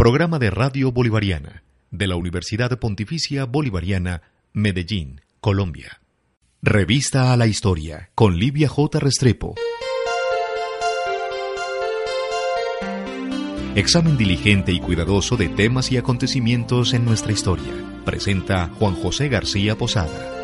Programa de Radio Bolivariana de la Universidad Pontificia Bolivariana, Medellín, Colombia. Revista a la Historia con Livia J. Restrepo. Examen diligente y cuidadoso de temas y acontecimientos en nuestra historia. Presenta Juan José García Posada.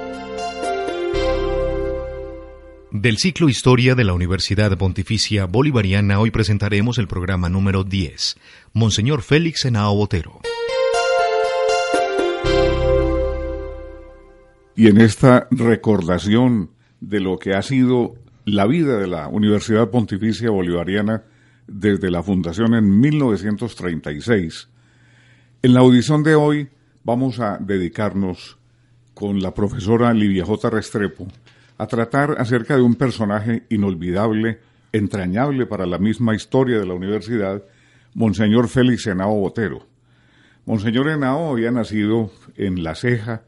Del ciclo Historia de la Universidad Pontificia Bolivariana hoy presentaremos el programa número 10, Monseñor Félix Henao Botero. Y en esta recordación de lo que ha sido la vida de la Universidad Pontificia Bolivariana desde la fundación en 1936, en la audición de hoy vamos a dedicarnos con la profesora Livia J. Restrepo a tratar acerca de un personaje inolvidable, entrañable para la misma historia de la universidad, Monseñor Félix Henao Botero. Monseñor Henao había nacido en La Ceja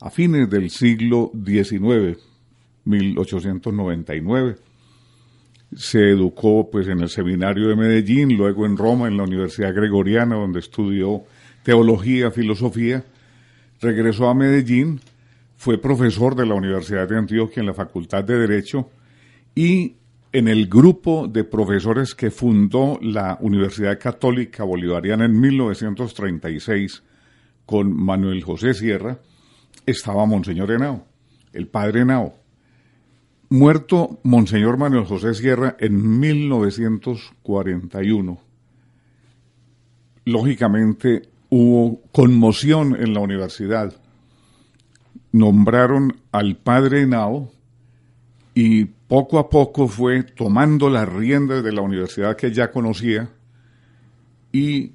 a fines del siglo XIX, 1899. Se educó pues en el seminario de Medellín, luego en Roma, en la Universidad Gregoriana, donde estudió teología, filosofía. Regresó a Medellín fue profesor de la Universidad de Antioquia en la Facultad de Derecho y en el grupo de profesores que fundó la Universidad Católica Bolivariana en 1936 con Manuel José Sierra, estaba Monseñor Henao, el padre Henao. Muerto Monseñor Manuel José Sierra en 1941. Lógicamente hubo conmoción en la universidad nombraron al padre Nao y poco a poco fue tomando las riendas de la universidad que ya conocía y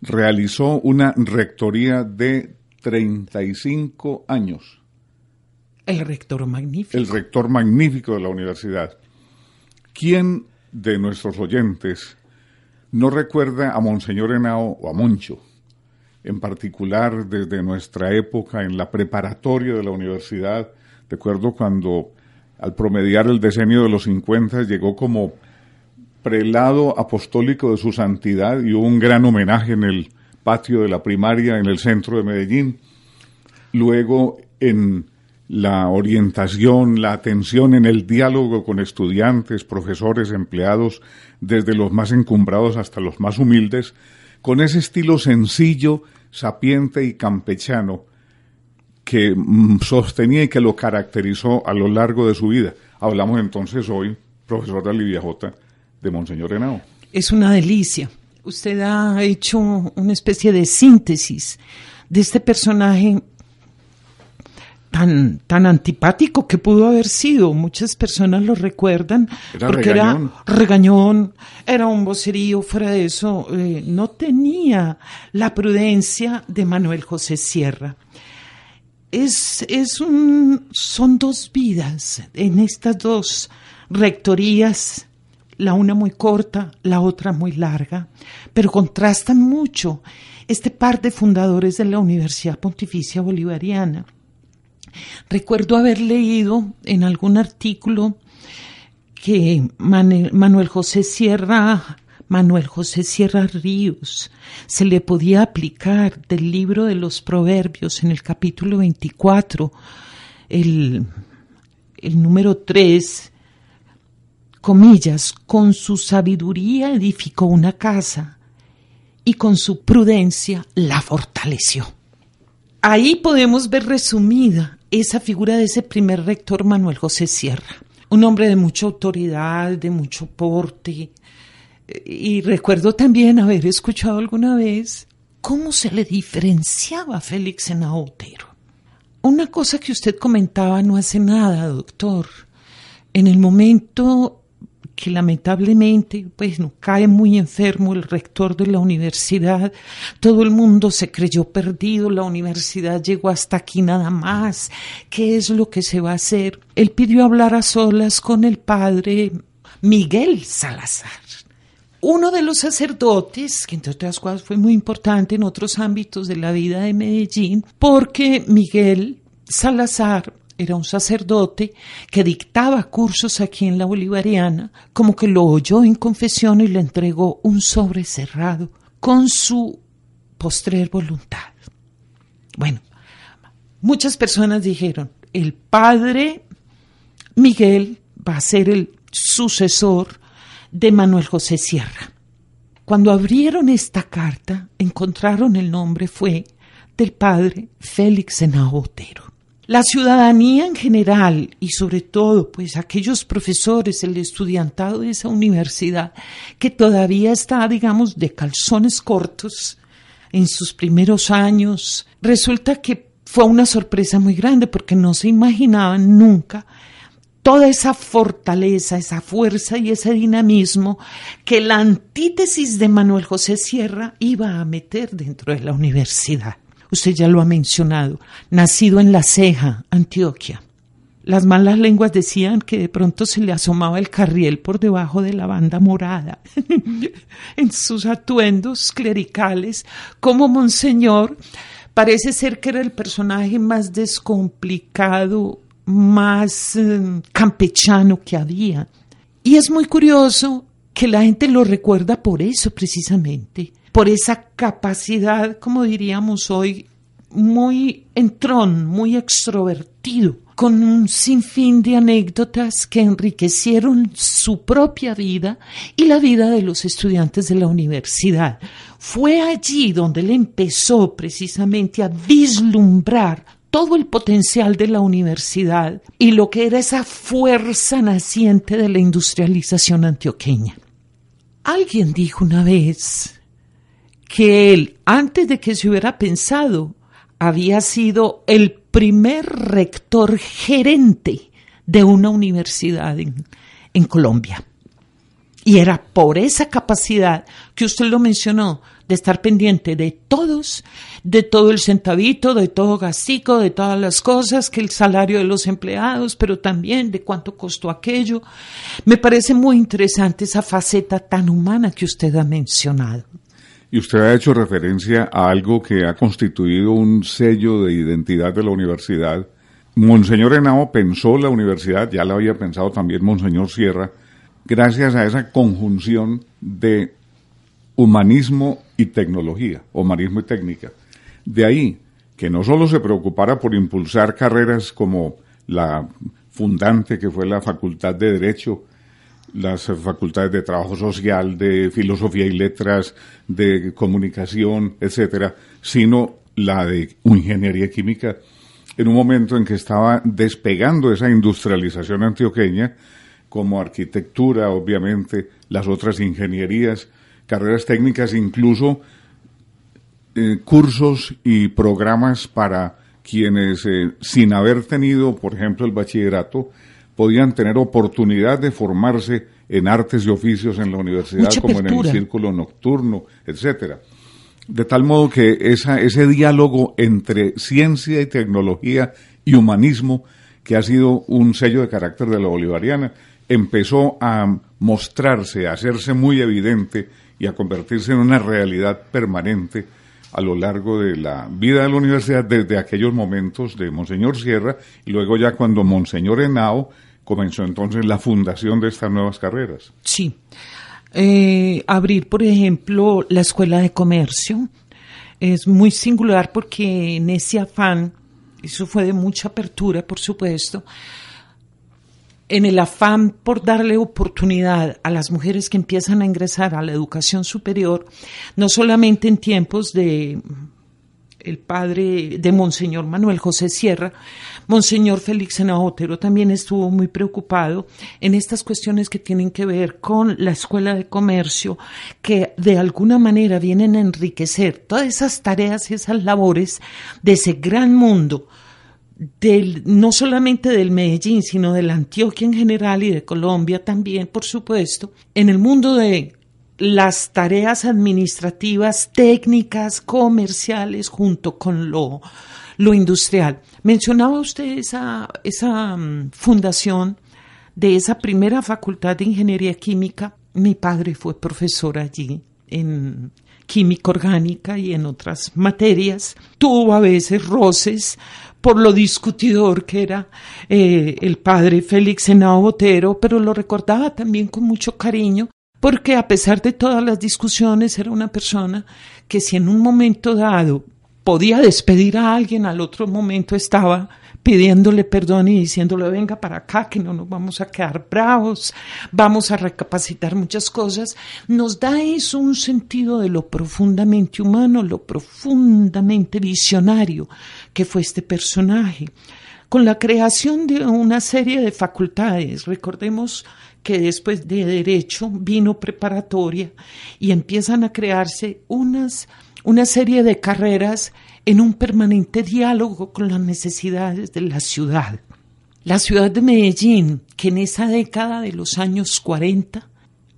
realizó una rectoría de 35 años. El rector magnífico. El rector magnífico de la universidad. ¿Quién de nuestros oyentes no recuerda a Monseñor Henao o a Moncho? En particular desde nuestra época en la preparatoria de la universidad. Recuerdo cuando al promediar el decenio de los 50 llegó como prelado apostólico de su santidad y hubo un gran homenaje en el patio de la primaria en el centro de Medellín. Luego en la orientación, la atención en el diálogo con estudiantes, profesores, empleados, desde los más encumbrados hasta los más humildes, con ese estilo sencillo, sapiente y campechano que mm, sostenía y que lo caracterizó a lo largo de su vida. Hablamos entonces hoy, profesor de Livia J., de Monseñor Henao. Es una delicia. Usted ha hecho una especie de síntesis de este personaje tan, tan antipático que pudo haber sido. Muchas personas lo recuerdan porque era regañón, era un vocerío, fuera de eso, eh, no tenía la prudencia de Manuel José Sierra. Es, es un, son dos vidas en estas dos rectorías, la una muy corta, la otra muy larga, pero contrastan mucho este par de fundadores de la Universidad Pontificia Bolivariana Recuerdo haber leído en algún artículo que Manuel José Sierra Manuel José Sierra Ríos se le podía aplicar del libro de los Proverbios en el capítulo 24, el, el número 3, comillas, con su sabiduría edificó una casa y con su prudencia la fortaleció. Ahí podemos ver resumida esa figura de ese primer rector Manuel José Sierra, un hombre de mucha autoridad, de mucho porte. Y recuerdo también haber escuchado alguna vez cómo se le diferenciaba a Félix en Otero. Una cosa que usted comentaba no hace nada, doctor. En el momento que lamentablemente pues no cae muy enfermo el rector de la universidad, todo el mundo se creyó perdido, la universidad llegó hasta aquí nada más, ¿qué es lo que se va a hacer? Él pidió hablar a solas con el padre Miguel Salazar. Uno de los sacerdotes, que entre otras cosas fue muy importante en otros ámbitos de la vida de Medellín, porque Miguel Salazar era un sacerdote que dictaba cursos aquí en la Bolivariana, como que lo oyó en confesión y le entregó un sobre cerrado con su postrer voluntad. Bueno, muchas personas dijeron, el padre Miguel va a ser el sucesor de Manuel José Sierra. Cuando abrieron esta carta, encontraron el nombre fue del padre Félix Senao Botero. La ciudadanía en general y sobre todo pues aquellos profesores, el estudiantado de esa universidad que todavía está digamos de calzones cortos en sus primeros años, resulta que fue una sorpresa muy grande porque no se imaginaban nunca toda esa fortaleza, esa fuerza y ese dinamismo que la antítesis de Manuel José Sierra iba a meter dentro de la universidad. Usted ya lo ha mencionado, nacido en La Ceja, Antioquia. Las malas lenguas decían que de pronto se le asomaba el carriel por debajo de la banda morada. en sus atuendos clericales, como Monseñor, parece ser que era el personaje más descomplicado más eh, campechano que había. Y es muy curioso que la gente lo recuerda por eso precisamente, por esa capacidad, como diríamos hoy, muy entrón, muy extrovertido, con un sinfín de anécdotas que enriquecieron su propia vida y la vida de los estudiantes de la universidad. Fue allí donde él empezó precisamente a vislumbrar todo el potencial de la universidad y lo que era esa fuerza naciente de la industrialización antioqueña. Alguien dijo una vez que él, antes de que se hubiera pensado, había sido el primer rector gerente de una universidad en, Colombia. Y era por esa capacidad que usted lo mencionó, de estar pendiente de todos, de todo el centavito, de todo gastico, de todas las cosas, que el salario de los empleados, pero también de cuánto costó aquello. Me parece muy interesante esa faceta tan humana que usted ha mencionado. Y usted ha hecho referencia a algo que ha constituido un sello de identidad de la universidad. Monseñor Henao pensó la universidad, ya la había pensado también Monseñor Sierra, gracias a esa conjunción de humanismo y tecnología, humanismo y técnica. De ahí que no solo se preocupara por impulsar carreras como la fundante que fue la Facultad de Derecho, las facultades de Trabajo Social, de Filosofía y Letras, de Comunicación, etcétera, sino la de Ingeniería Química, en un momento en que estaba despegando esa industrialización antioqueña, como arquitectura, obviamente, las otras ingenierías, carreras técnicas, incluso eh, cursos y programas para quienes, eh, sin haber tenido, por ejemplo, el bachillerato, podían tener oportunidad de formarse en artes y oficios en la universidad, como en el círculo nocturno, etcétera. De tal modo que esa, ese diálogo entre ciencia y tecnología y humanismo, que ha sido un sello de carácter de la bolivariana, empezó a mostrarse, a hacerse muy evidente y a convertirse en una realidad permanente a lo largo de la vida de la universidad desde aquellos momentos de Monseñor Sierra y luego ya cuando Monseñor Henao comenzó entonces la fundación de estas nuevas carreras. Sí. Eh, abrir, por ejemplo, la escuela de comercio es muy singular porque en ese afán, eso fue de mucha apertura, por supuesto, en el afán por darle oportunidad a las mujeres que empiezan a ingresar a la educación superior, no solamente en tiempos de el padre de Monseñor Manuel José Sierra, Monseñor Félix Senajotero también estuvo muy preocupado en estas cuestiones que tienen que ver con la escuela de comercio, que de alguna manera vienen a enriquecer todas esas tareas y esas labores de ese gran mundo del, no solamente del Medellín, sino de la Antioquia en general y de Colombia también, por supuesto, en el mundo de las tareas administrativas, técnicas, comerciales, junto con lo, lo industrial. Mencionaba usted esa, esa mm, fundación de esa primera facultad de ingeniería química. Mi padre fue profesor allí en química orgánica y en otras materias. Tuvo a veces roces por lo discutidor que era eh, el padre Félix Henao Botero, pero lo recordaba también con mucho cariño porque a pesar de todas las discusiones era una persona que si en un momento dado podía despedir a alguien, al otro momento estaba pidiéndole perdón y diciéndole venga para acá, que no nos vamos a quedar bravos, vamos a recapacitar muchas cosas, nos da eso un sentido de lo profundamente humano, lo profundamente visionario que fue este personaje. Con la creación de una serie de facultades, recordemos que después de derecho vino preparatoria y empiezan a crearse unas, una serie de carreras en un permanente diálogo con las necesidades de la ciudad. La ciudad de Medellín, que en esa década de los años 40,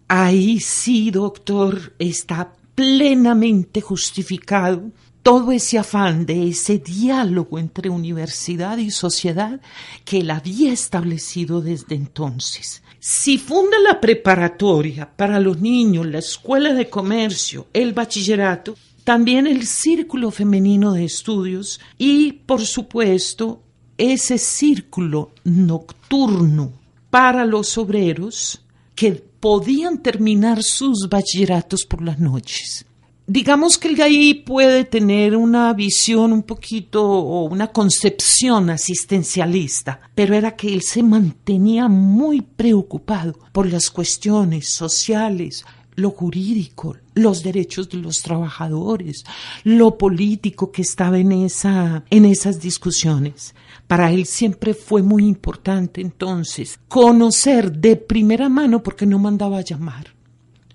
ahí sí, doctor, está plenamente justificado todo ese afán de ese diálogo entre universidad y sociedad que él había establecido desde entonces. Si funda la preparatoria para los niños, la escuela de comercio, el bachillerato, también el círculo femenino de estudios y, por supuesto, ese círculo nocturno para los obreros que podían terminar sus bachilleratos por las noches. Digamos que el ahí puede tener una visión un poquito o una concepción asistencialista, pero era que él se mantenía muy preocupado por las cuestiones sociales, lo jurídico, los derechos de los trabajadores, lo político que estaba en, esa, en esas discusiones. Para él siempre fue muy importante entonces conocer de primera mano porque no mandaba a llamar.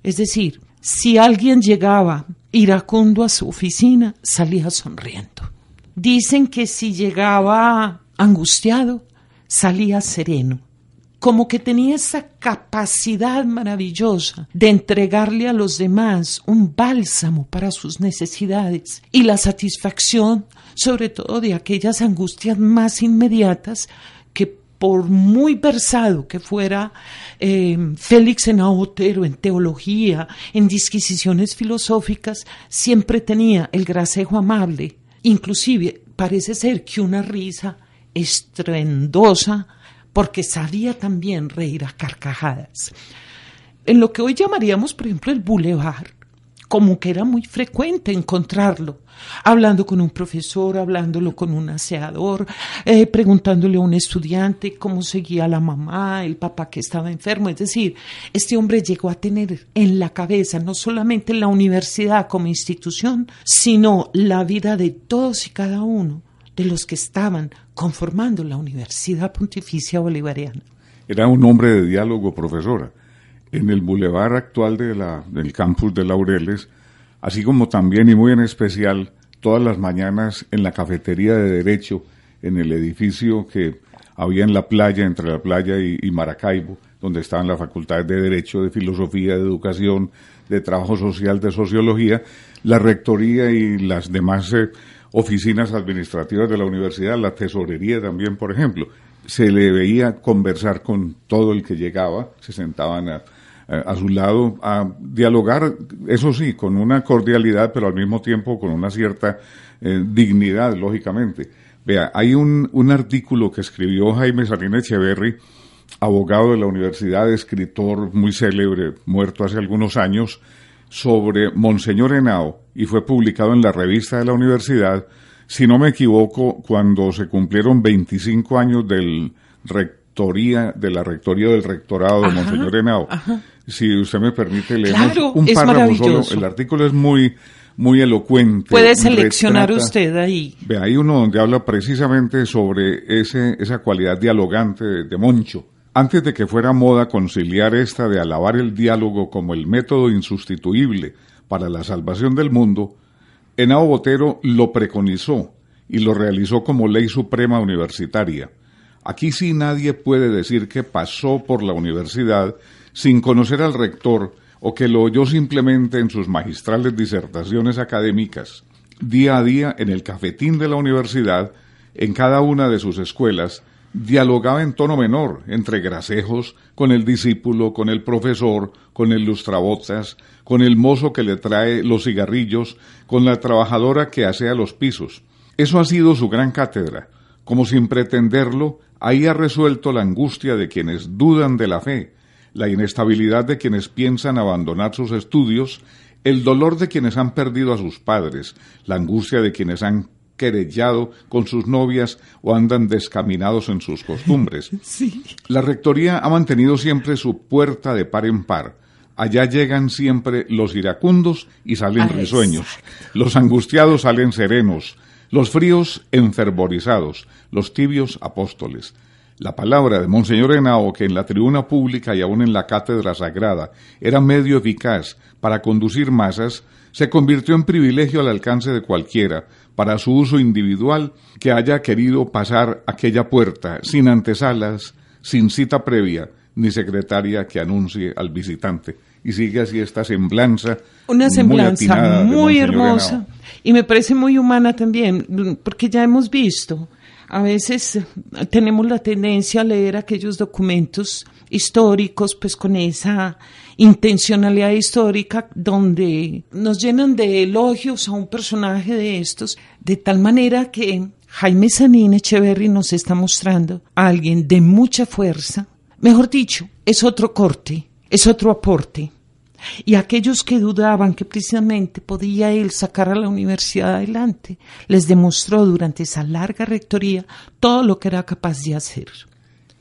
Es decir, si alguien llegaba iracundo a su oficina, salía sonriendo. Dicen que si llegaba angustiado, salía sereno como que tenía esa capacidad maravillosa de entregarle a los demás un bálsamo para sus necesidades y la satisfacción sobre todo de aquellas angustias más inmediatas que por muy versado que fuera eh, Félix en Otero, en teología, en disquisiciones filosóficas, siempre tenía el gracejo amable. Inclusive parece ser que una risa estruendosa porque sabía también reír a carcajadas. En lo que hoy llamaríamos, por ejemplo, el boulevard, como que era muy frecuente encontrarlo, hablando con un profesor, hablándolo con un aseador, eh, preguntándole a un estudiante cómo seguía la mamá, el papá que estaba enfermo. Es decir, este hombre llegó a tener en la cabeza no solamente la universidad como institución, sino la vida de todos y cada uno de los que estaban conformando la Universidad Pontificia Bolivariana. Era un hombre de diálogo, profesora. En el bulevar actual de la, del campus de Laureles, así como también y muy en especial todas las mañanas en la cafetería de Derecho, en el edificio que había en la playa, entre la playa y, Maracaibo, donde estaban las facultades de Derecho, de Filosofía, de Educación, de Trabajo Social, de Sociología, la Rectoría y las demás eh, oficinas administrativas de la universidad, la tesorería también, por ejemplo. Se le veía conversar con todo el que llegaba, se sentaban a, su lado a dialogar, eso sí, con una cordialidad, pero al mismo tiempo con una cierta eh, dignidad, lógicamente. Vea, hay un, un artículo que escribió Jaime Salinas Echeverry, abogado de la universidad, escritor muy célebre, muerto hace algunos años, sobre Monseñor Henao y fue publicado en la revista de la universidad, si no me equivoco, cuando se cumplieron 25 años del rectoría, de la rectoría del rectorado de Monseñor Henao. Si usted me permite, leemos un párrafo solo. El artículo es muy, muy elocuente. Puede seleccionar usted ahí. Ve, hay uno donde habla precisamente sobre ese, esa cualidad dialogante de Moncho antes de que fuera moda conciliar esta de alabar el diálogo como el método insustituible para la salvación del mundo, Henao Botero lo preconizó y lo realizó como ley suprema universitaria. Aquí sí nadie puede decir que pasó por la universidad sin conocer al rector o que lo oyó simplemente en sus magistrales disertaciones académicas. Día a día, en el cafetín de la universidad, en cada una de sus escuelas, dialogaba en tono menor entre grasejos con el discípulo, con el profesor, con el lustrabotas, con el mozo que le trae los cigarrillos, con la trabajadora que asea los pisos. Eso ha sido su gran cátedra. Como sin pretenderlo, ahí ha resuelto la angustia de quienes dudan de la fe, la inestabilidad de quienes piensan abandonar sus estudios, el dolor de quienes han perdido a sus padres, la angustia de quienes han querellado con sus novias o andan descaminados en sus costumbres. La Rectoría ha mantenido siempre su puerta de par en par. Allá llegan siempre los iracundos y salen risueños. Los angustiados salen serenos. Los fríos enfervorizados. Los tibios apóstoles. La palabra de Monseñor Henao, que en la tribuna pública y aún en la cátedra sagrada era medio eficaz para conducir masas, se convirtió en privilegio al alcance de cualquiera, para su uso individual, que haya querido pasar aquella puerta sin antesalas, sin cita previa, ni secretaria que anuncie al visitante. Y sigue así esta semblanza. Una semblanza muy, hermosa y me parece muy humana también, porque ya hemos visto, a veces tenemos la tendencia a leer aquellos documentos históricos, pues con esa intencionalidad histórica donde nos llenan de elogios a un personaje de estos, de tal manera que Jaime Sanín Echeverry nos está mostrando a alguien de mucha fuerza, mejor dicho, es otro corte, es otro aporte. Y aquellos que dudaban que precisamente podía él sacar a la universidad adelante, les demostró durante esa larga rectoría todo lo que era capaz de hacer.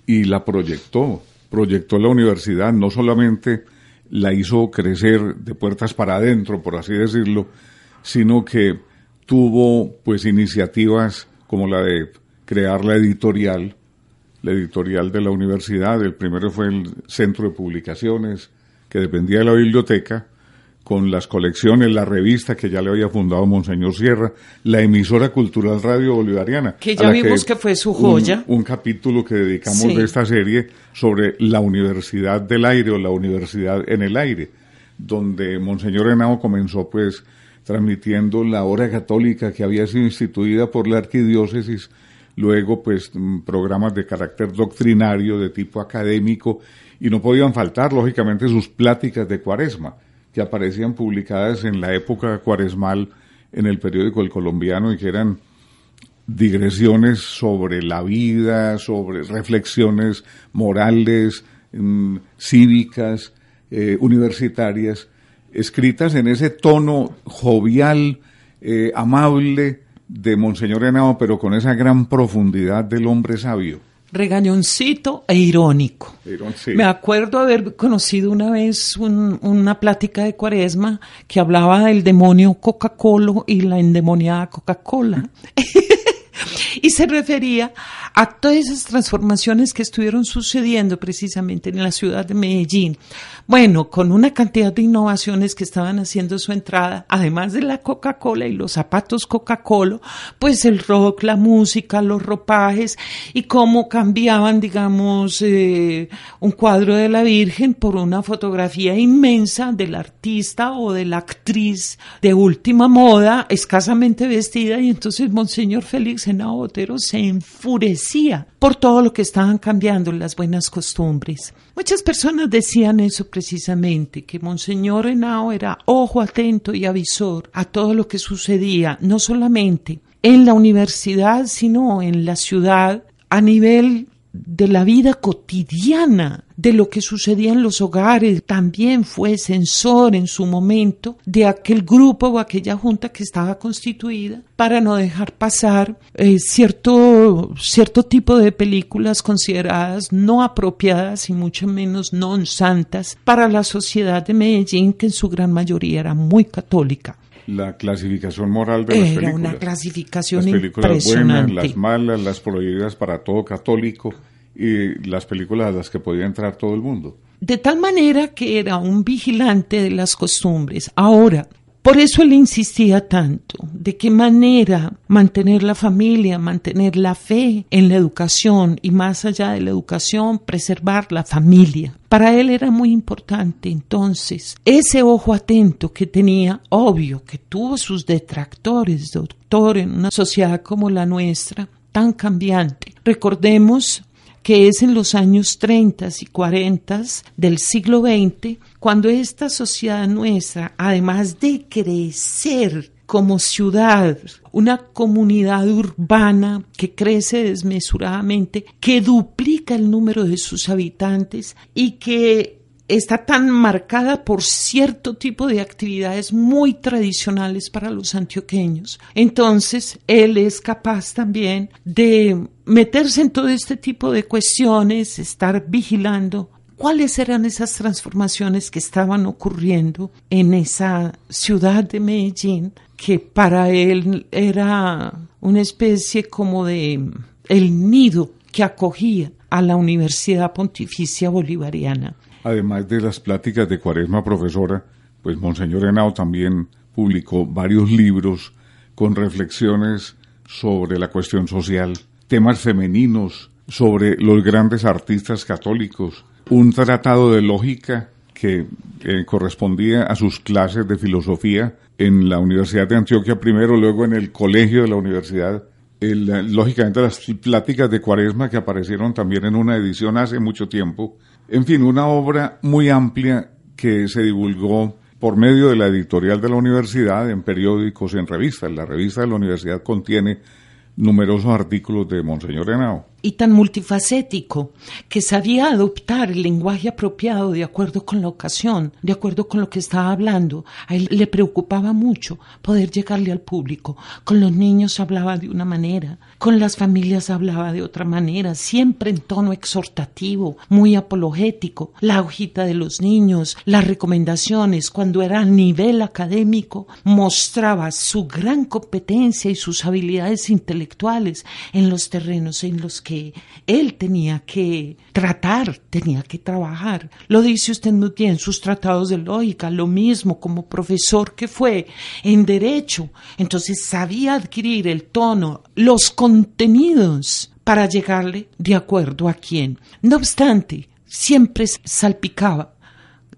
Y la proyectó, proyectó la universidad, no solamente la hizo crecer de puertas para adentro, por así decirlo, sino que tuvo pues iniciativas como la de crear la editorial, la editorial de la universidad, el primero fue el Centro de Publicaciones, que dependía de la biblioteca, con las colecciones, la revista que ya le había fundado Monseñor Sierra, la emisora cultural Radio Bolivariana. Que ya vimos que, fue su joya. Un, capítulo que dedicamos de esta serie sobre la Universidad del Aire o la Universidad en el Aire, donde Monseñor Henao comenzó pues transmitiendo la hora católica que había sido instituida por la arquidiócesis, luego pues programas de carácter doctrinario de tipo académico y no podían faltar lógicamente sus pláticas de cuaresma que aparecían publicadas en la época cuaresmal en el periódico El Colombiano y que eran digresiones sobre la vida, sobre reflexiones morales, mm, cívicas, eh, universitarias, escritas en ese tono jovial, eh, amable de Monseñor Henao, pero con esa gran profundidad del hombre sabio regañoncito e irónico. Me acuerdo haber conocido una vez una plática de cuaresma que hablaba del demonio Coca-Cola y la endemoniada Coca-Cola. y se refería a todas esas transformaciones que estuvieron sucediendo precisamente en la ciudad de Medellín. Bueno, con una cantidad de innovaciones que estaban haciendo su entrada, además de la Coca-Cola y los zapatos Coca-Cola, pues el rock, la música, los ropajes y cómo cambiaban, digamos, eh, un cuadro de la Virgen por una fotografía inmensa del artista o de la actriz de última moda, escasamente vestida, y entonces Monseñor Félix Henao Se enfurecía por todo lo que estaban cambiando las buenas costumbres. Muchas personas decían eso precisamente, que Monseñor Henao era ojo atento y avisor a todo lo que sucedía, no solamente en la universidad, sino en la ciudad, a nivel de la vida cotidiana, de lo que sucedía en los hogares, también fue censor en su momento de aquel grupo o aquella junta que estaba constituida para no dejar pasar eh, cierto, cierto tipo de películas consideradas no apropiadas y mucho menos non santas para la sociedad de Medellín, que en su gran mayoría era muy católica la clasificación moral de las películas. Era una clasificación las películas buenas, las malas, las prohibidas para todo católico y las películas a las que podía entrar todo el mundo. De tal manera que era un vigilante de las costumbres. Ahora, por eso él insistía tanto, de qué manera mantener la familia, mantener la fe en la educación y más allá de la educación, preservar la familia. Para él era muy importante entonces ese ojo atento que tenía, obvio que tuvo sus detractores, doctor, en una sociedad como la nuestra, tan cambiante. Recordemos que es en los años 30 y 40 del siglo XX, cuando esta sociedad nuestra, además de crecer como ciudad, una comunidad urbana que crece desmesuradamente, que duplica el número de sus habitantes y que está tan marcada por cierto tipo de actividades muy tradicionales para los antioqueños. Entonces, él es capaz también de meterse en todo este tipo de cuestiones, estar vigilando cuáles eran esas transformaciones que estaban ocurriendo en esa ciudad de Medellín, que para él era una especie como de el nido que acogía a la Universidad Pontificia Bolivariana. Además de las pláticas de Cuaresma profesora, pues Monseñor Henao también publicó varios libros con reflexiones sobre la cuestión social, temas femeninos, sobre los grandes artistas católicos, un tratado de lógica que eh, correspondía a sus clases de filosofía en la Universidad de Antioquia primero, luego en el colegio de la universidad. lógicamente las pláticas de Cuaresma que aparecieron también en una edición hace mucho tiempo en fin, una obra muy amplia que se divulgó por medio de la editorial de la universidad en periódicos y en revistas. La revista de la universidad contiene numerosos artículos de Monseñor Henao y tan multifacético que sabía adoptar el lenguaje apropiado de acuerdo con la ocasión, de acuerdo con lo que estaba hablando. A él le preocupaba mucho poder llegarle al público. Con los niños hablaba de una manera, con las familias hablaba de otra manera, siempre en tono exhortativo, muy apologético. La hojita de los niños, las recomendaciones, cuando era a nivel académico, mostraba su gran competencia y sus habilidades intelectuales en los terrenos en los que él tenía que tratar, tenía que trabajar. Lo dice usted muy bien, sus tratados de lógica, lo mismo como profesor que fue en derecho. Entonces sabía adquirir el tono, los contenidos para llegarle de acuerdo a quién. No obstante, siempre salpicaba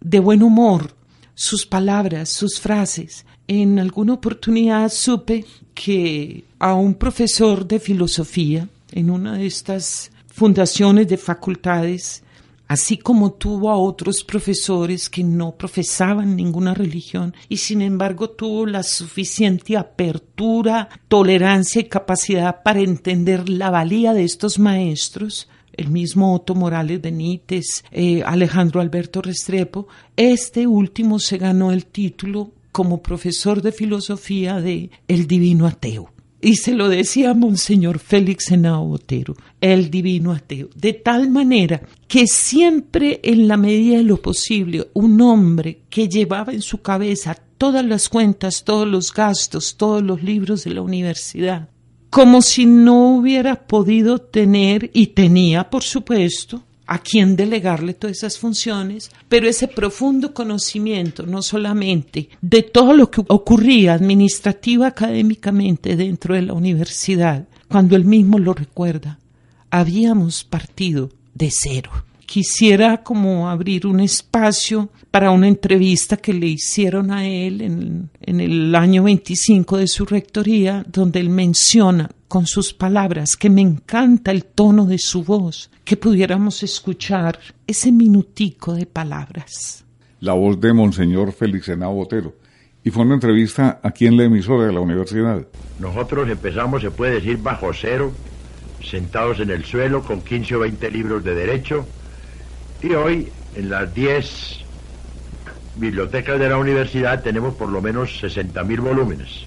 de buen humor sus palabras, sus frases. En alguna oportunidad supe que a un profesor de filosofía en una de estas fundaciones de facultades, así como tuvo a otros profesores que no profesaban ninguna religión y sin embargo tuvo la suficiente apertura, tolerancia y capacidad para entender la valía de estos maestros, el mismo Otto Morales Benítez, eh, Alejandro Alberto Restrepo, este último se ganó el título como profesor de filosofía de El Divino Ateo. Y se lo decía Monseñor Félix Henao Botero, el divino ateo, de tal manera que siempre en la medida de lo posible un hombre que llevaba en su cabeza todas las cuentas, todos los gastos, todos los libros de la universidad, como si no hubiera podido tener, y tenía por supuesto, a quién delegarle todas esas funciones, pero ese profundo conocimiento no solamente de todo lo que ocurría administrativa académicamente dentro de la universidad, cuando él mismo lo recuerda, habíamos partido de cero. Quisiera como abrir un espacio para una entrevista que le hicieron a él en, en el año 25 de su rectoría, donde él menciona con sus palabras, que me encanta el tono de su voz, que pudiéramos escuchar ese minutico de palabras. La voz de Monseñor Félix Henao Botero. Y fue una entrevista aquí en la emisora de la universidad. Nosotros empezamos, se puede decir, bajo cero, sentados en el suelo con 15 o 20 libros de derecho. Y hoy, en las 10 bibliotecas de la universidad, tenemos por lo menos 60.000 volúmenes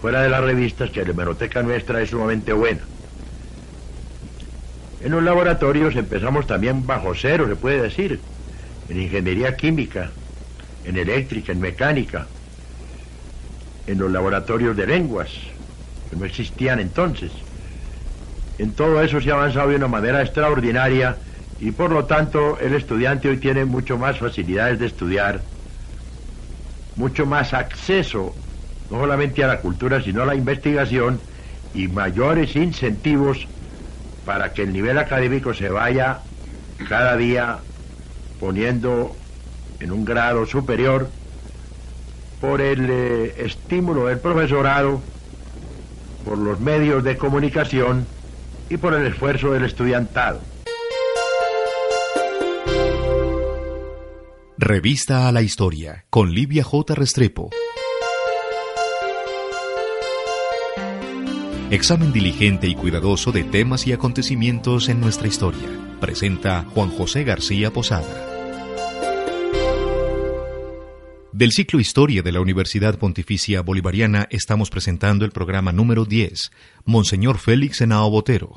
fuera de las revistas, que la hemeroteca nuestra es sumamente buena. En los laboratorios empezamos también bajo cero, se puede decir, en ingeniería química, en eléctrica, en mecánica, en los laboratorios de lenguas, que no existían entonces. En todo eso se ha avanzado de una manera extraordinaria y por lo tanto el estudiante hoy tiene mucho más facilidades de estudiar, mucho más acceso no solamente a la cultura, sino a la investigación y mayores incentivos para que el nivel académico se vaya cada día poniendo en un grado superior por el eh, estímulo del profesorado, por los medios de comunicación y por el esfuerzo del estudiantado. Revista a la Historia con Livia J. Restrepo. Examen diligente y cuidadoso de temas y acontecimientos en nuestra historia. Presenta Juan José García Posada. Del ciclo Historia de la Universidad Pontificia Bolivariana estamos presentando el programa número 10, Monseñor Félix Henao Botero.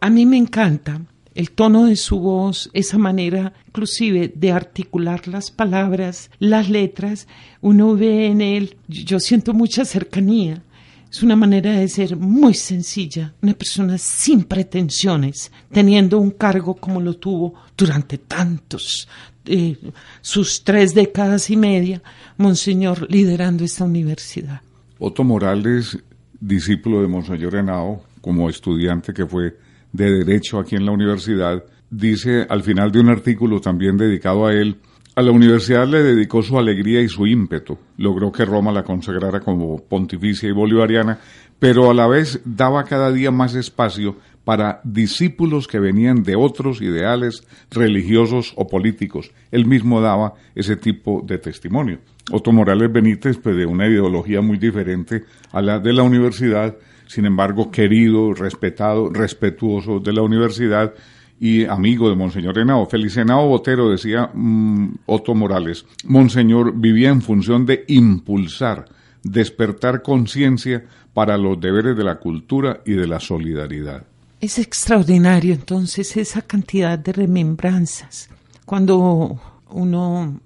A mí me encanta el tono de su voz, esa manera inclusive de articular las palabras, las letras, uno ve en él, yo siento mucha cercanía. Es una manera de ser muy sencilla, una persona sin pretensiones, teniendo un cargo como lo tuvo durante tantos, eh, sus tres décadas y media, Monseñor, liderando esta universidad. Otto Morales, discípulo de Monseñor Henao, como estudiante que fue de Derecho aquí en la universidad, dice al final de un artículo también dedicado a él, a la universidad le dedicó su alegría y su ímpetu. Logró que Roma la consagrara como pontificia y bolivariana, pero a la vez daba cada día más espacio para discípulos que venían de otros ideales religiosos o políticos. Él mismo daba ese tipo de testimonio. Otto Morales Benítez, pues de una ideología muy diferente a la de la universidad, sin embargo querido, respetado, respetuoso de la universidad y amigo de Monseñor Henao. Félix Henao Botero decía mm, Otto Morales, Monseñor vivía en función de impulsar, despertar conciencia para los deberes de la cultura y de la solidaridad. Es extraordinario entonces esa cantidad de remembranzas. Cuando uno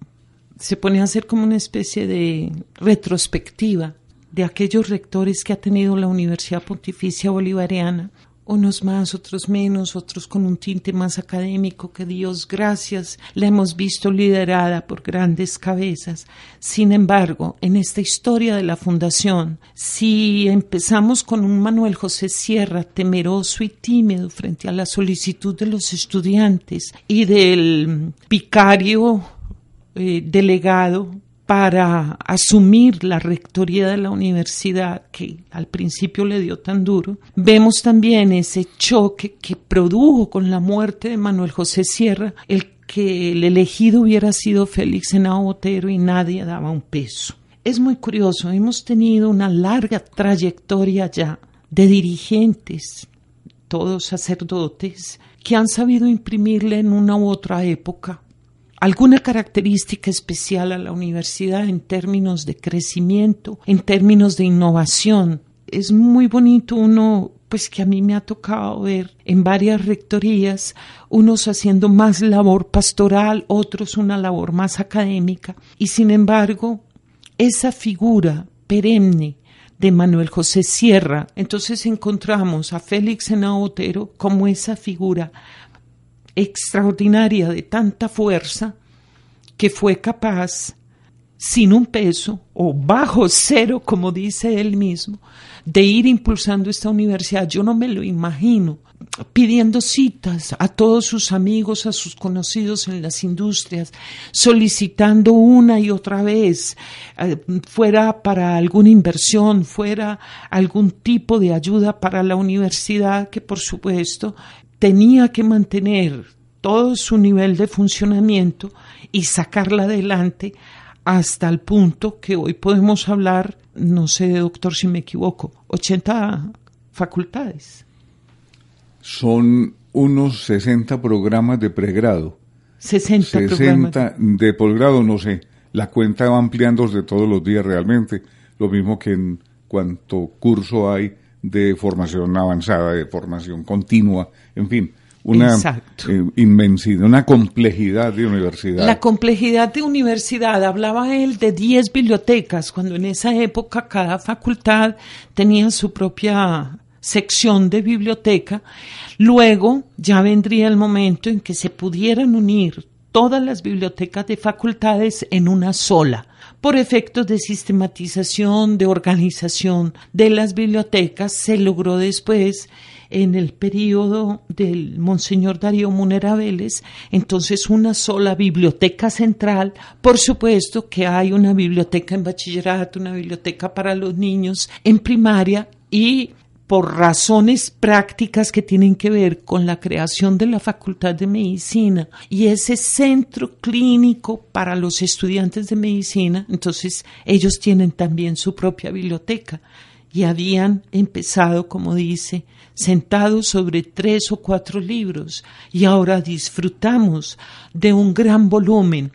se pone a hacer como una especie de retrospectiva de aquellos rectores que ha tenido la Universidad Pontificia Bolivariana, unos más, otros menos, otros con un tinte más académico, que Dios gracias la hemos visto liderada por grandes cabezas. Sin embargo, en esta historia de la fundación, si empezamos con un Manuel José Sierra temeroso y tímido frente a la solicitud de los estudiantes y del vicario eh, delegado para asumir la rectoría de la universidad que al principio le dio tan duro, vemos también ese choque que produjo con la muerte de Manuel José Sierra el que el elegido hubiera sido Félix Henao Botero y nadie daba un peso. Es muy curioso, hemos tenido una larga trayectoria ya de dirigentes, todos sacerdotes, que han sabido imprimirle en una u otra época alguna característica especial a la universidad en términos de crecimiento, en términos de innovación. Es muy bonito uno pues que a mí me ha tocado ver en varias rectorías, unos haciendo más labor pastoral, otros una labor más académica, y sin embargo, esa figura perenne de Manuel José Sierra, entonces encontramos a Félix Henao como esa figura extraordinaria de tanta fuerza que fue capaz, sin un peso o bajo cero, como dice él mismo, de ir impulsando esta universidad. Yo no me lo imagino pidiendo citas a todos sus amigos, a sus conocidos en las industrias, solicitando una y otra vez, eh, fuera para alguna inversión, fuera algún tipo de ayuda para la universidad que por supuesto tenía que mantener todo su nivel de funcionamiento y sacarla adelante hasta el punto que hoy podemos hablar, no sé, doctor, si me equivoco, 80 facultades. Son unos 60 programas de pregrado. 60, 60 de posgrado, no sé. La cuenta va ampliándose todos los días realmente. Lo mismo que en cuanto curso hay de formación avanzada, de formación continua, en fin una eh, inmensidad, una complejidad de universidad. La complejidad de universidad, hablaba él de 10 bibliotecas, cuando en esa época cada facultad tenía su propia sección de biblioteca. Luego ya vendría el momento en que se pudieran unir todas las bibliotecas de facultades en una sola por efectos de sistematización, de organización de las bibliotecas, se logró después en el periodo del Monseñor Darío Munera Vélez, entonces una sola biblioteca central, por supuesto que hay una biblioteca en bachillerato, una biblioteca para los niños en primaria y por razones prácticas que tienen que ver con la creación de la Facultad de Medicina y ese centro clínico para los estudiantes de medicina, entonces ellos tienen también su propia biblioteca y habían empezado, como dice, sentados sobre tres o cuatro libros y ahora disfrutamos de un gran volumen.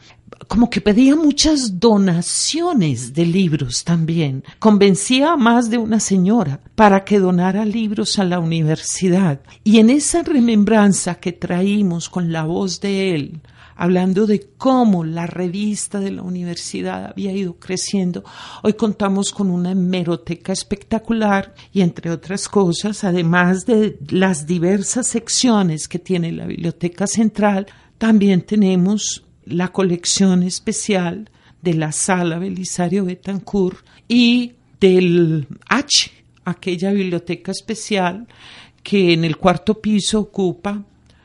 Como que pedía muchas donaciones de libros también. Convencía a más de una señora para que donara libros a la universidad. Y en esa remembranza que traímos con la voz de él, hablando de cómo la revista de la universidad había ido creciendo. Hoy contamos con una hemeroteca espectacular y entre otras cosas, además de las diversas secciones que tiene la Biblioteca Central, también tenemos la colección especial de la Sala Belisario Betancourt y del H, aquella biblioteca especial que en el cuarto piso ocupa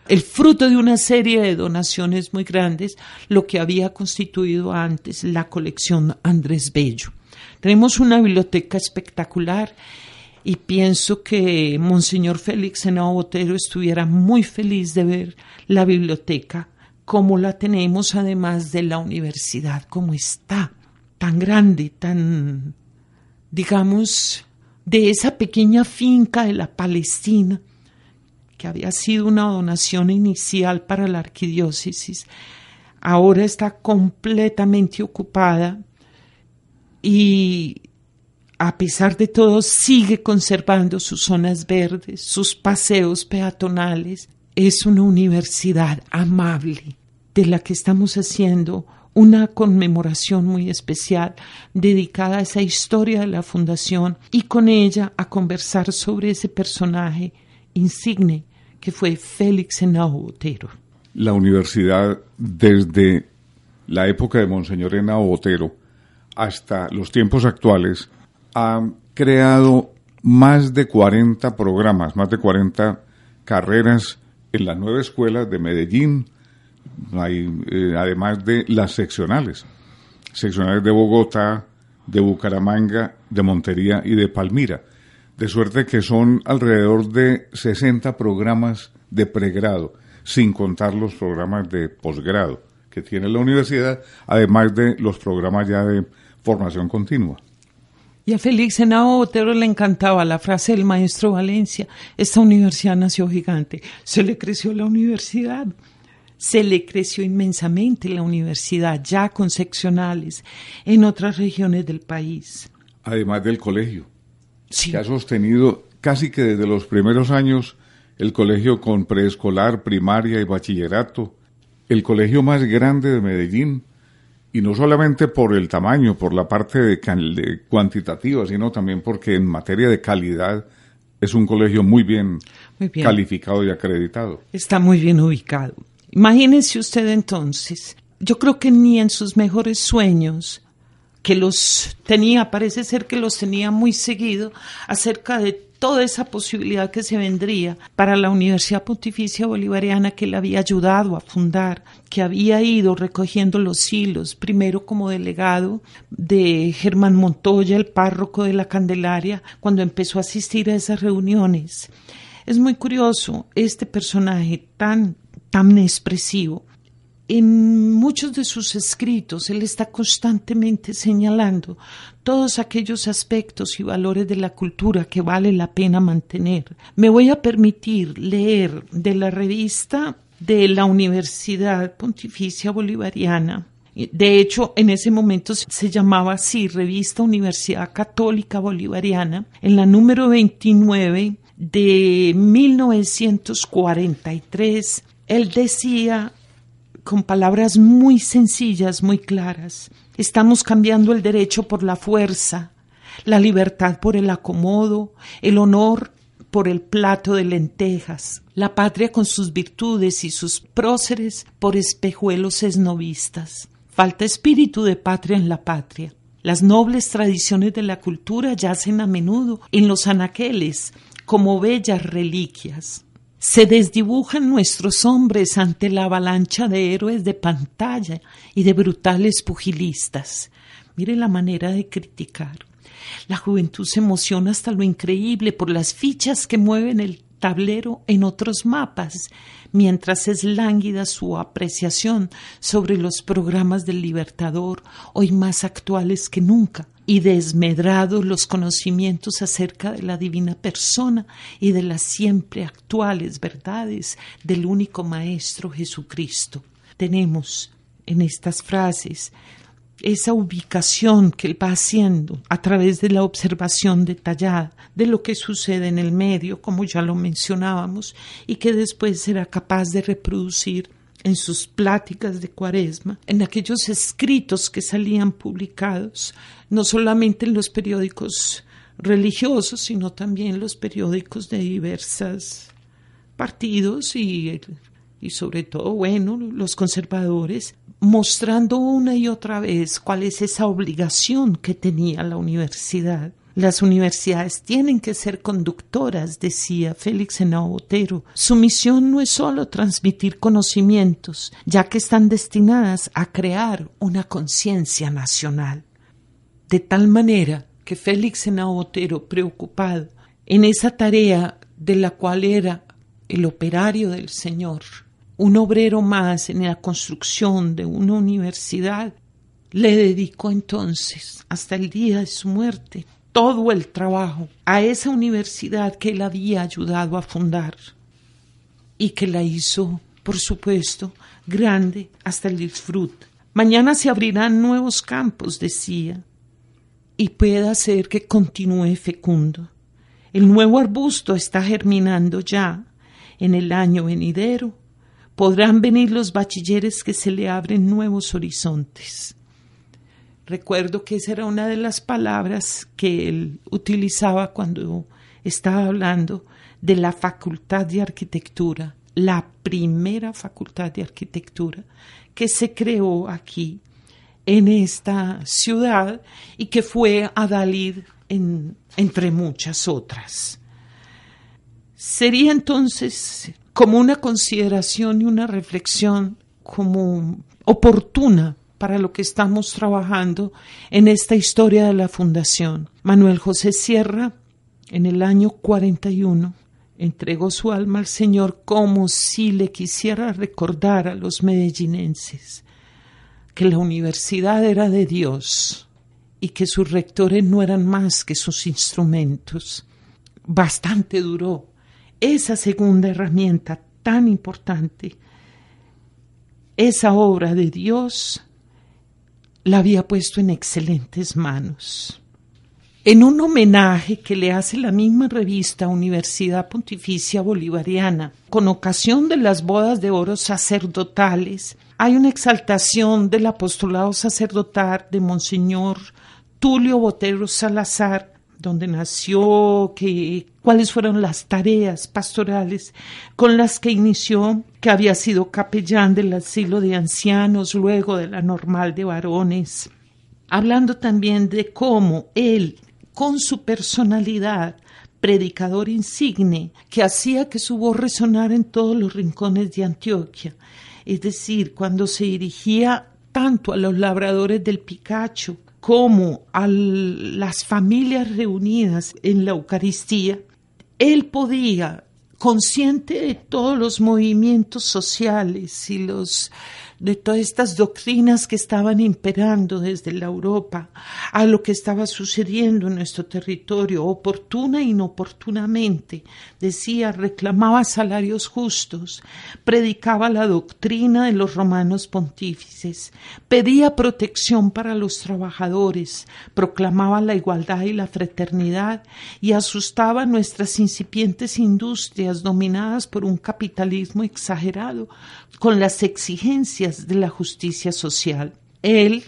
el fruto de una serie de donaciones muy grandes, lo que había constituido antes la colección Andrés Bello. Tenemos una biblioteca espectacular y pienso que Monseñor Félix Henao Botero estuviera muy feliz de ver la biblioteca como la tenemos, además de la universidad, como está, tan grande, tan, digamos, de esa pequeña finca de la Palestina, que había sido una donación inicial para la arquidiócesis, ahora está completamente ocupada y a pesar de todo sigue conservando sus zonas verdes, sus paseos peatonales. Es una universidad amable de la que estamos haciendo una conmemoración muy especial dedicada a esa historia de la fundación y con ella a conversar sobre ese personaje insigne que fue Félix Henao Botero. La universidad, desde la época de Monseñor Henao Botero hasta los tiempos actuales, ha creado más de 40 programas, más de 40 carreras en la nueva escuela de Medellín, eh, además de las seccionales, seccionales de Bogotá, de Bucaramanga, de Montería y de Palmira. De suerte que son alrededor de 60 programas de pregrado, sin contar los programas de posgrado que tiene la universidad, además de los programas ya de formación continua. Y a Félix Henao Otero le encantaba la frase del maestro Valencia, esta universidad nació gigante, se le creció la universidad, se le creció inmensamente la universidad, ya con seccionales en otras regiones del país. Además del colegio que ha sostenido casi que desde los primeros años el colegio con preescolar, primaria y bachillerato, el colegio más grande de Medellín, y no solamente por el tamaño, por la parte de, cuantitativa, sino también porque en materia de calidad es un colegio muy bien, muy bien, calificado y acreditado. Está muy bien ubicado. Imagínese usted entonces, yo creo que ni en sus mejores sueños que los tenía, parece ser que los tenía muy seguido acerca de toda esa posibilidad que se vendría para la Universidad Pontificia Bolivariana que le había ayudado a fundar, que había ido recogiendo los hilos, primero como delegado de Germán Montoya, el párroco de la Candelaria, cuando empezó a asistir a esas reuniones. Es muy curioso este personaje tan, tan expresivo en muchos de sus escritos él está constantemente señalando todos aquellos aspectos y valores de la cultura que vale la pena mantener. Me voy a permitir leer de la revista de la Universidad Pontificia Bolivariana. De hecho, en ese momento se llamaba así, Revista Universidad Católica Bolivariana, en la número 29 de 1943. Él decía con palabras muy sencillas, muy claras. Estamos cambiando el derecho por la fuerza, la libertad por el acomodo, el honor por el plato de lentejas, la patria con sus virtudes y sus próceres por espejuelos esnovistas. Falta espíritu de patria en la patria. Las nobles tradiciones de la cultura yacen a menudo en los anaqueles como bellas reliquias. Se desdibujan nuestros hombres ante la avalancha de héroes de pantalla y de brutales pugilistas. Mire la manera de criticar. La juventud se emociona hasta lo increíble por las fichas que mueven el tablero en otros mapas, mientras es lánguida su apreciación sobre los programas del Libertador, hoy más actuales que nunca, y desmedrados los conocimientos acerca de la divina persona y de las siempre actuales verdades del único Maestro Jesucristo. Tenemos en estas frases esa ubicación que él va haciendo a través de la observación detallada de lo que sucede en el medio, como ya lo mencionábamos, y que después será capaz de reproducir en sus pláticas de cuaresma, en aquellos escritos que salían publicados, no solamente en los periódicos religiosos, sino también los periódicos de diversos partidos y, y sobre todo, bueno, los conservadores, mostrando una y otra vez cuál es esa obligación que tenía la universidad. Las universidades tienen que ser conductoras, decía Félix Henao Botero. Su misión no es solo transmitir conocimientos, ya que están destinadas a crear una conciencia nacional. De tal manera que Félix Henao Botero, preocupado en esa tarea de la cual era el operario del Señor, un obrero más en la construcción de una universidad, le dedicó entonces, hasta el día de su muerte, todo el trabajo a esa universidad que él había ayudado a fundar y que la hizo, por supuesto, grande hasta el disfrute. Mañana se abrirán nuevos campos, decía, y puede ser que continúe fecundo. El nuevo arbusto está germinando ya en el año venidero podrán venir los bachilleres que se le abren nuevos horizontes. Recuerdo que esa era una de las palabras que él utilizaba cuando estaba hablando de la Facultad de Arquitectura, la primera Facultad de Arquitectura que se creó aquí en esta ciudad y que fue a Dalid entre muchas otras. Sería entonces como una consideración y una reflexión como oportuna para lo que estamos trabajando en esta historia de la fundación. Manuel José Sierra, en el año 41, entregó su alma al Señor como si le quisiera recordar a los medellinenses que la universidad era de Dios y que sus rectores no eran más que sus instrumentos. Bastante duró esa segunda herramienta tan importante, esa obra de Dios, la había puesto en excelentes manos. En un homenaje que le hace la misma revista Universidad Pontificia Bolivariana, con ocasión de las bodas de oro sacerdotales, hay una exaltación del apostolado sacerdotal de Monseñor Tulio Botero Salazar, donde nació, que, cuáles fueron las tareas pastorales con las que inició, que había sido capellán del asilo de ancianos, luego de la normal de varones, hablando también de cómo él, con su personalidad, predicador insigne, que hacía que su voz resonara en todos los rincones de Antioquia, es decir, cuando se dirigía tanto a los labradores del Picacho, como a las familias reunidas en la Eucaristía, él podía, consciente de todos los movimientos sociales y los de todas estas doctrinas que estaban imperando desde la Europa a lo que estaba sucediendo en nuestro territorio, oportuna e inoportunamente, decía, reclamaba salarios justos, predicaba la doctrina de los romanos pontífices, pedía protección para los trabajadores, proclamaba la igualdad y la fraternidad y asustaba nuestras incipientes industrias dominadas por un capitalismo exagerado, con las exigencias de la justicia social. Él,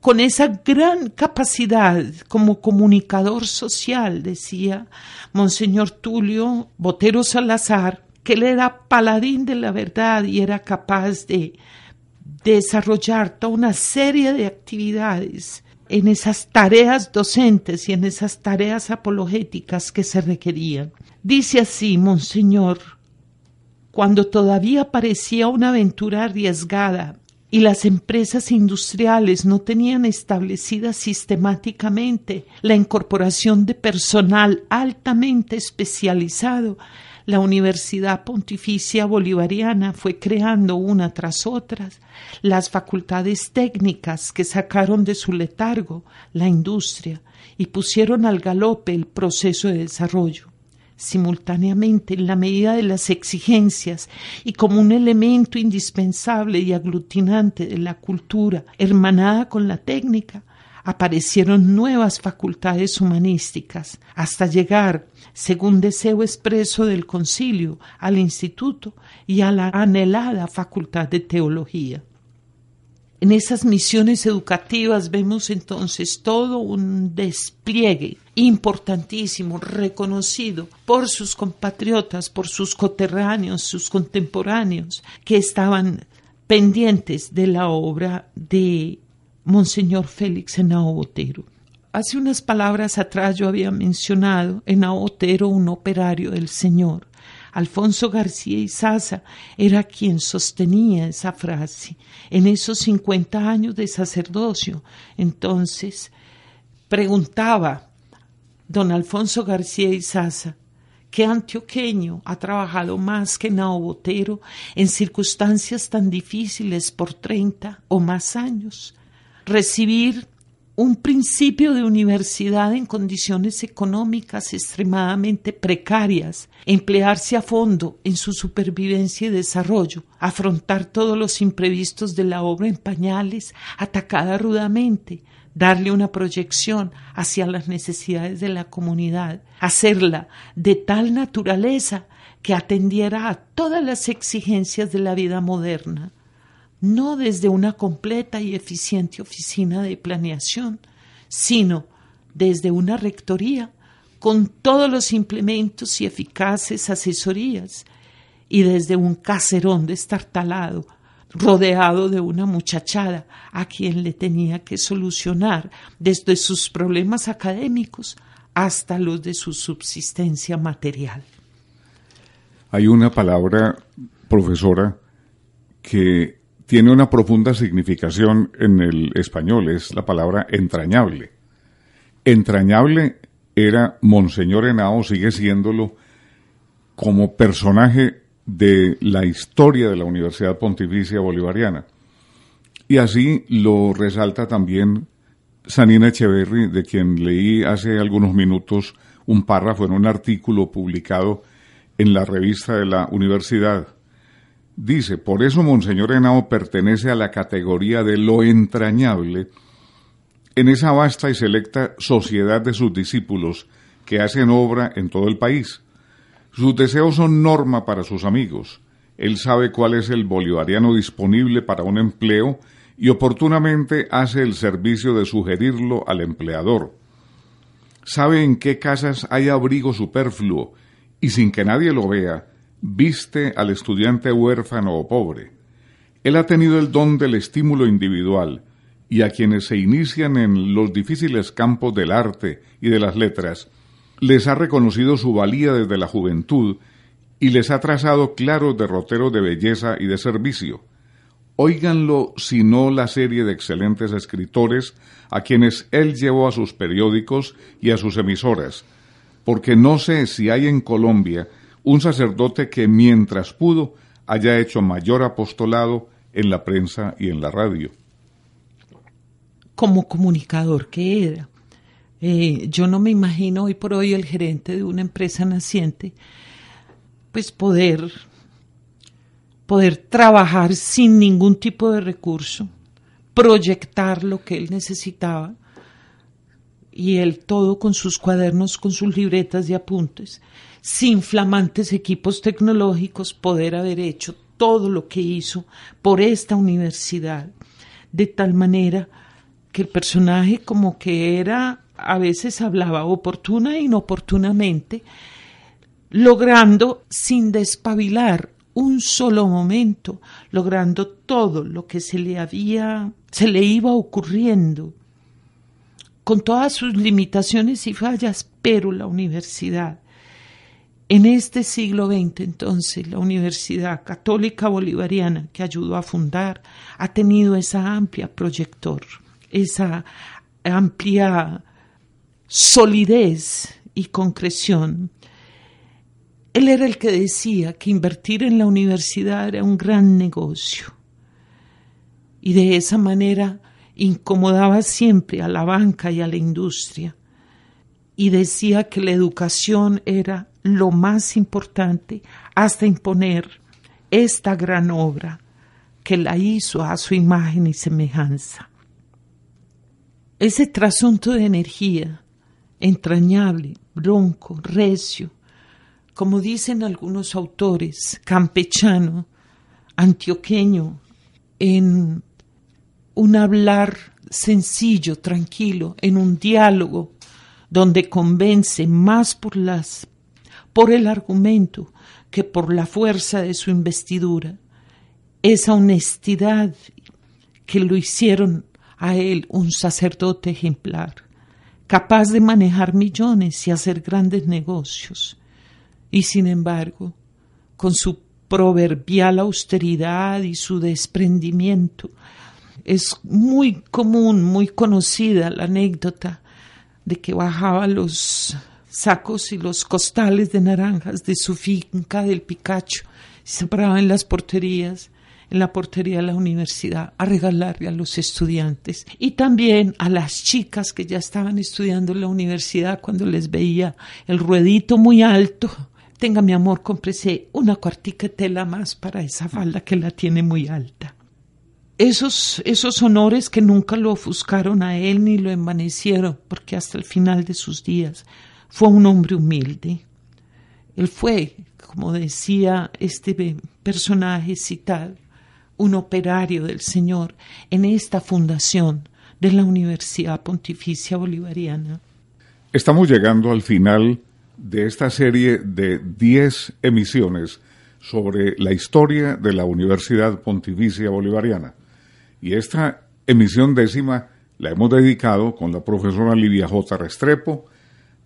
con esa gran capacidad como comunicador social, decía Monseñor Tulio Botero Salazar, que él era paladín de la verdad y era capaz de desarrollar toda una serie de actividades en esas tareas docentes y en esas tareas apologéticas que se requerían. Dice así, Monseñor cuando todavía parecía una aventura arriesgada y las empresas industriales no tenían establecida sistemáticamente la incorporación de personal altamente especializado, la Universidad Pontificia Bolivariana fue creando una tras otras las facultades técnicas que sacaron de su letargo la industria y pusieron al galope el proceso de desarrollo. Simultáneamente, en la medida de las exigencias y como un elemento indispensable y aglutinante de la cultura hermanada con la técnica, aparecieron nuevas facultades humanísticas, hasta llegar, según deseo expreso del concilio, al instituto y a la anhelada facultad de teología. En esas misiones educativas vemos entonces todo un despliegue importantísimo, reconocido por sus compatriotas, por sus coterráneos, sus contemporáneos, que estaban pendientes de la obra de Monseñor Félix Henao Botero. Hace unas palabras atrás yo había mencionado Henao Botero, un operario del Señor. Alfonso García Izaza era quien sostenía esa frase en esos 50 años de sacerdocio. Entonces preguntaba don Alfonso García Izaza, ¿qué antioqueño ha trabajado más que Nao Botero en circunstancias tan difíciles por 30 o más años? recibir un principio de universidad en condiciones económicas extremadamente precarias, emplearse a fondo en su supervivencia y desarrollo, afrontar todos los imprevistos de la obra en pañales, atacada rudamente, darle una proyección hacia las necesidades de la comunidad, hacerla de tal naturaleza que atendiera a todas las exigencias de la vida moderna no desde una completa y eficiente oficina de planeación, sino desde una rectoría con todos los implementos y eficaces asesorías, y desde un caserón destartalado, rodeado de una muchachada a quien le tenía que solucionar desde sus problemas académicos hasta los de su subsistencia material. Hay una palabra, profesora, que tiene una profunda significación en el español, es la palabra entrañable. Entrañable era Monseñor Henao, sigue siéndolo, como personaje de la historia de la Universidad Pontificia Bolivariana. Y así lo resalta también Sanina Echeverry, de quien leí hace algunos minutos un párrafo en un artículo publicado en la revista de la universidad. Dice, por eso Monseñor Henao pertenece a la categoría de lo entrañable en esa vasta y selecta sociedad de sus discípulos que hacen obra en todo el país. Sus deseos son norma para sus amigos. Él sabe cuál es el bolivariano disponible para un empleo y oportunamente hace el servicio de sugerirlo al empleador. Sabe en qué casas hay abrigo superfluo y sin que nadie lo vea, viste al estudiante huérfano o pobre. Él ha tenido el don del estímulo individual y a quienes se inician en los difíciles campos del arte y de las letras, les ha reconocido su valía desde la juventud y les ha trazado claros derroteros de belleza y de servicio. Óiganlo si no la serie de excelentes escritores a quienes él llevó a sus periódicos y a sus emisoras, porque no sé si hay en Colombia un sacerdote que mientras pudo haya hecho mayor apostolado en la prensa y en la radio. Como comunicador que era. Eh, yo no me imagino hoy por hoy el gerente de una empresa naciente, pues poder, poder trabajar sin ningún tipo de recurso, proyectar lo que él necesitaba y él todo con sus cuadernos, con sus libretas de apuntes sin flamantes equipos tecnológicos, poder haber hecho todo lo que hizo por esta universidad, de tal manera que el personaje como que era, a veces hablaba oportuna e inoportunamente, logrando sin despabilar un solo momento, logrando todo lo que se le había, se le iba ocurriendo, con todas sus limitaciones y fallas, pero la universidad en este siglo XX, entonces, la Universidad Católica Bolivariana, que ayudó a fundar, ha tenido esa amplia proyector, esa amplia solidez y concreción. Él era el que decía que invertir en la universidad era un gran negocio. Y de esa manera incomodaba siempre a la banca y a la industria. Y decía que la educación era lo más importante hasta imponer esta gran obra que la hizo a su imagen y semejanza. Ese trasunto de energía, entrañable, bronco, recio, como dicen algunos autores, campechano, antioqueño, en un hablar sencillo, tranquilo, en un diálogo donde convence más por las por el argumento que por la fuerza de su investidura, esa honestidad que lo hicieron a él un sacerdote ejemplar, capaz de manejar millones y hacer grandes negocios, y sin embargo, con su proverbial austeridad y su desprendimiento, es muy común, muy conocida la anécdota de que bajaba los sacos y los costales de naranjas de su finca del Picacho y se paraba en las porterías, en la portería de la universidad, a regalarle a los estudiantes y también a las chicas que ya estaban estudiando en la universidad cuando les veía el ruedito muy alto Tenga, mi amor, cómprese una cuartica de tela más para esa falda que la tiene muy alta. Esos, esos honores que nunca lo ofuscaron a él ni lo envanecieron, porque hasta el final de sus días fue un hombre humilde. Él fue, como decía este personaje citado, un operario del Señor en esta fundación de la Universidad Pontificia Bolivariana. Estamos llegando al final de esta serie de 10 emisiones sobre la historia de la Universidad Pontificia Bolivariana. Y esta emisión décima la hemos dedicado con la profesora Livia J. Restrepo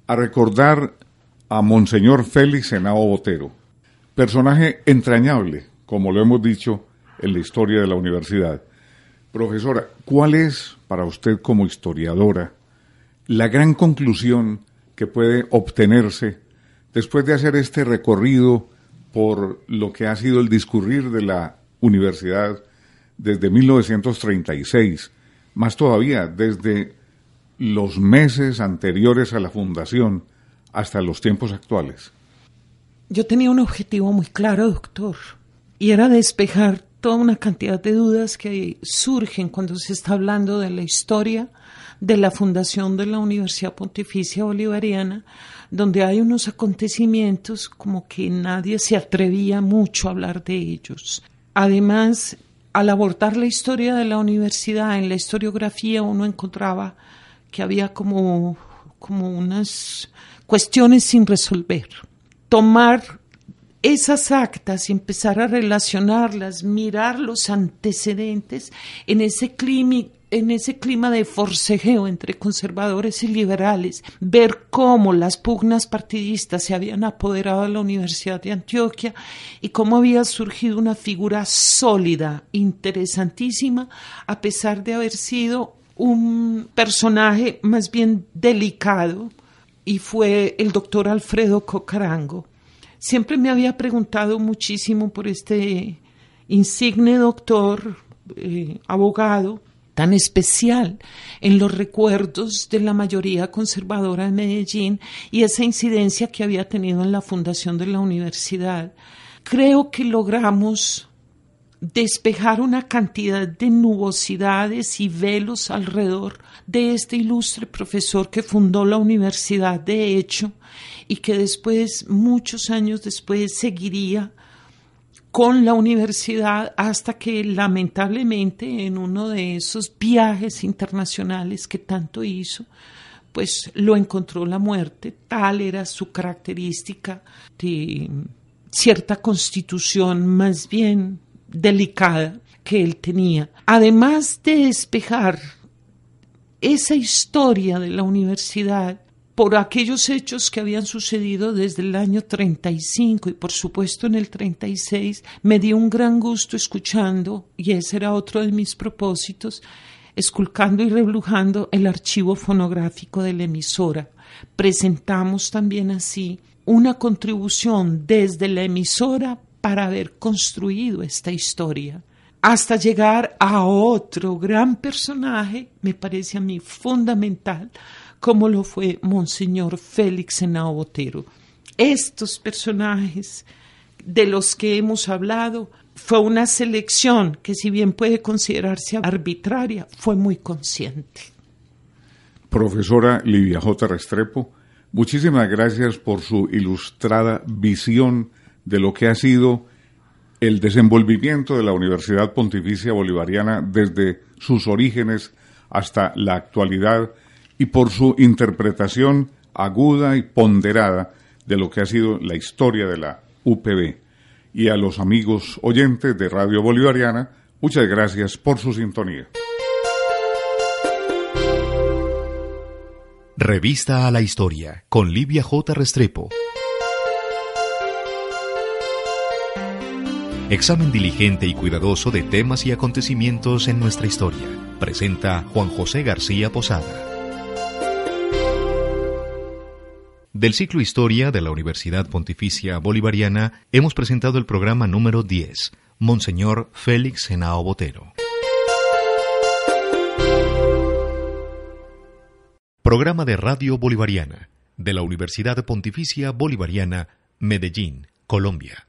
a recordar a Monseñor Félix Henao Botero, personaje entrañable, como lo hemos dicho en la historia de la universidad. Profesora, ¿cuál es para usted como historiadora la gran conclusión que puede obtenerse después de hacer este recorrido por lo que ha sido el discurrir de la universidad desde 1936, más todavía desde los meses anteriores a la fundación hasta los tiempos actuales? Yo tenía un objetivo muy claro, doctor, y era despejar toda una cantidad de dudas que surgen cuando se está hablando de la historia de la fundación de la Universidad Pontificia Bolivariana, donde hay unos acontecimientos como que nadie se atrevía mucho a hablar de ellos. Además, al abordar la historia de la universidad, en la historiografía uno encontraba que había como, como unas cuestiones sin resolver. Tomar esas actas y empezar a relacionarlas, mirar los antecedentes en ese clima, en ese clima de forcejeo entre conservadores y liberales, ver cómo las pugnas partidistas se habían apoderado de la Universidad de Antioquia y cómo había surgido una figura sólida, interesantísima, a pesar de haber sido un personaje más bien delicado, y fue el doctor Alfredo Cocarango. Siempre me había preguntado muchísimo por este insigne doctor, eh, abogado, tan especial en los recuerdos de la mayoría conservadora de Medellín y esa incidencia que había tenido en la fundación de la universidad. Creo que logramos despejar una cantidad de nubosidades y velos alrededor de este ilustre profesor que fundó la universidad de hecho y que después, muchos años después, seguiría con la universidad hasta que lamentablemente en uno de esos viajes internacionales que tanto hizo, pues lo encontró la muerte, tal era su característica de cierta constitución más bien delicada que él tenía. Además de despejar esa historia de la universidad, por aquellos hechos que habían sucedido desde el año 35 y por supuesto en el 36, me dio un gran gusto escuchando, y ese era otro de mis propósitos, esculcando y reblujando el archivo fonográfico de la emisora. Presentamos también así una contribución desde la emisora para haber construido esta historia hasta llegar a otro gran personaje, me parece a mí fundamental, como lo fue Monseñor Félix Henao Botero. Estos personajes de los que hemos hablado fue una selección que si bien puede considerarse arbitraria, fue muy consciente. Profesora Livia J. Restrepo, muchísimas gracias por su ilustrada visión de lo que ha sido el desenvolvimiento de la Universidad Pontificia Bolivariana desde sus orígenes hasta la actualidad y por su interpretación aguda y ponderada de lo que ha sido la historia de la UPB. Y a los amigos oyentes de Radio Bolivariana, muchas gracias por su sintonía. Revista a la Historia con Livia J. Restrepo. Examen diligente y cuidadoso de temas y acontecimientos en nuestra historia. Presenta Juan José García Posada. Del ciclo Historia de la Universidad Pontificia Bolivariana hemos presentado el programa número 10, Monseñor Félix Genao Botero. Programa de Radio Bolivariana de la Universidad Pontificia Bolivariana, Medellín, Colombia.